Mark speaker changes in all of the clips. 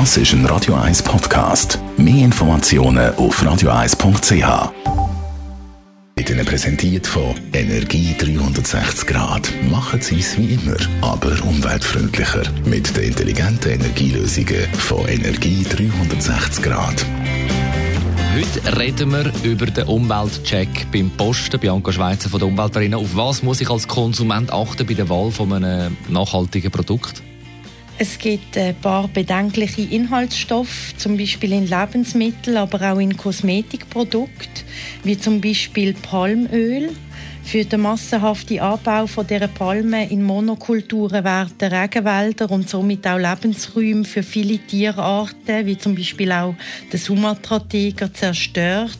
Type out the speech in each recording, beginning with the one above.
Speaker 1: Das ist ein Radio 1 Podcast. Mehr Informationen auf radio1.ch. Wird Ihnen präsentiert von Energie 360 Grad. Machen Sie es wie immer, aber umweltfreundlicher. Mit den intelligenten Energielösungen von Energie 360 Grad.
Speaker 2: Heute reden wir über den Umweltcheck beim Posten. Bianca Schweizer von der Umweltarena. Auf was muss ich als Konsument achten bei der Wahl von einem nachhaltigen Produkt?
Speaker 3: Es gibt ein paar bedenkliche Inhaltsstoffe, zum Beispiel in Lebensmitteln, aber auch in Kosmetikprodukten, wie zum Beispiel Palmöl. Für den massenhaften Anbau von dieser Palmen in Monokulturen werden Regenwälder und somit auch Lebensräume für viele Tierarten, wie zum Beispiel auch der Sumatra-Tiger, zerstört.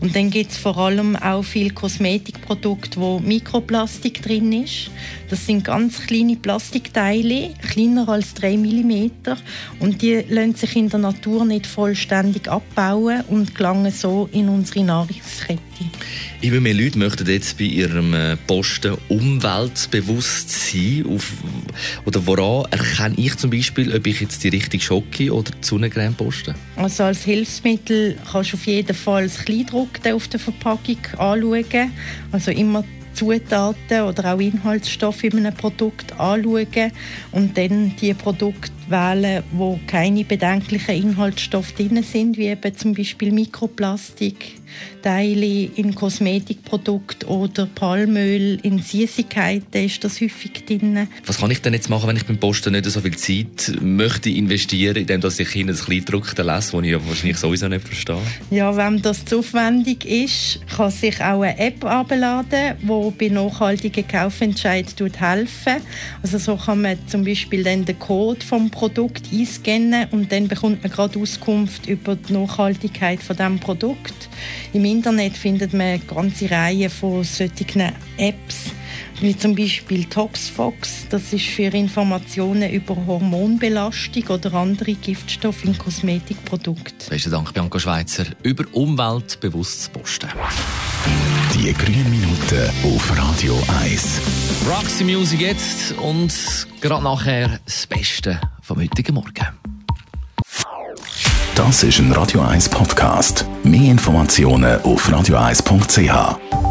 Speaker 3: Und dann gibt es vor allem auch viele Kosmetikprodukte, wo Mikroplastik drin ist. Das sind ganz kleine Plastikteile, kleiner als 3 mm. Und die lassen sich in der Natur nicht vollständig abbauen und gelangen so in unsere Nahrungskette.
Speaker 2: Immer mehr Leute möchten jetzt bei ihrem äh, Posten umweltbewusst sein. Auf, oder woran erkenne ich zum Beispiel, ob ich jetzt die richtige Schocke oder die Sonnencreme poste?
Speaker 3: Also als Hilfsmittel kannst du auf jeden Fall das Kleidruck auf der Verpackung anschauen. Also immer Zutaten oder auch Inhaltsstoffe in einem Produkt anschauen und dann die Produkte wählen, wo keine bedenklichen Inhaltsstoffe drin sind, wie eben zum Beispiel Mikroplastik, Teile in Kosmetikprodukten oder Palmöl in Süßigkeiten ist das häufig drin.
Speaker 2: Was kann ich denn jetzt machen, wenn ich beim Posten nicht so viel Zeit möchte investieren, indem dass ich Ihnen ein Kleidruck lese, das ich ja wahrscheinlich sowieso nicht verstehe?
Speaker 3: Ja, wenn das zu aufwendig ist, kann sich auch eine App abladen, die bei nachhaltigen Kaufentscheid helfen. Also so kann man zum Beispiel dann den Code vom Produkt einscannen und dann bekommt man gerade Auskunft über die Nachhaltigkeit von dem Produkt. Im Internet findet man eine ganze Reihe von solchen Apps, wie zum Beispiel Toxfox. Das ist für Informationen über Hormonbelastung oder andere Giftstoffe in Kosmetikprodukten.
Speaker 2: Besten Dank, Bianca Schweizer, über umweltbewusstes Posten.
Speaker 1: Die grünen Minuten auf Radio 1.
Speaker 2: Roxy Music jetzt und gerade nachher das Beste vom heutigen Morgen.
Speaker 1: Das ist ein Radio 1 Podcast. Mehr Informationen auf radio1.ch.